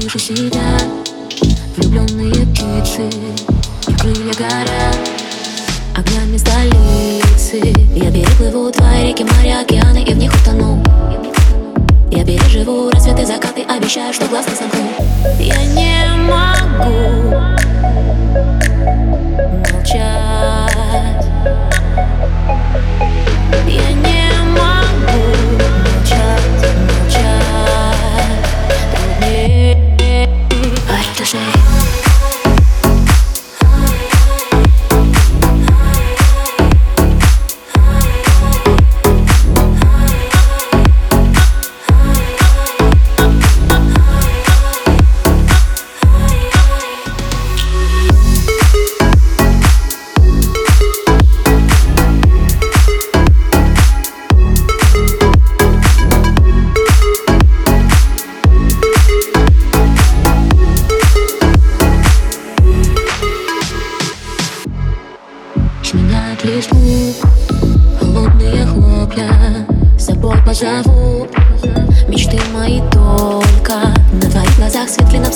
выше себя. Влюбленные птицы крылья горят Огнями столицы. Я переплыву твои реки, моря, океаны И в них утону. Я переживу рассветы, закаты Обещаю, что глаз не сомкну. Я не Сменяют листву Холодные хлопья С собой позову. Мечты мои только На твоих глазах свет клином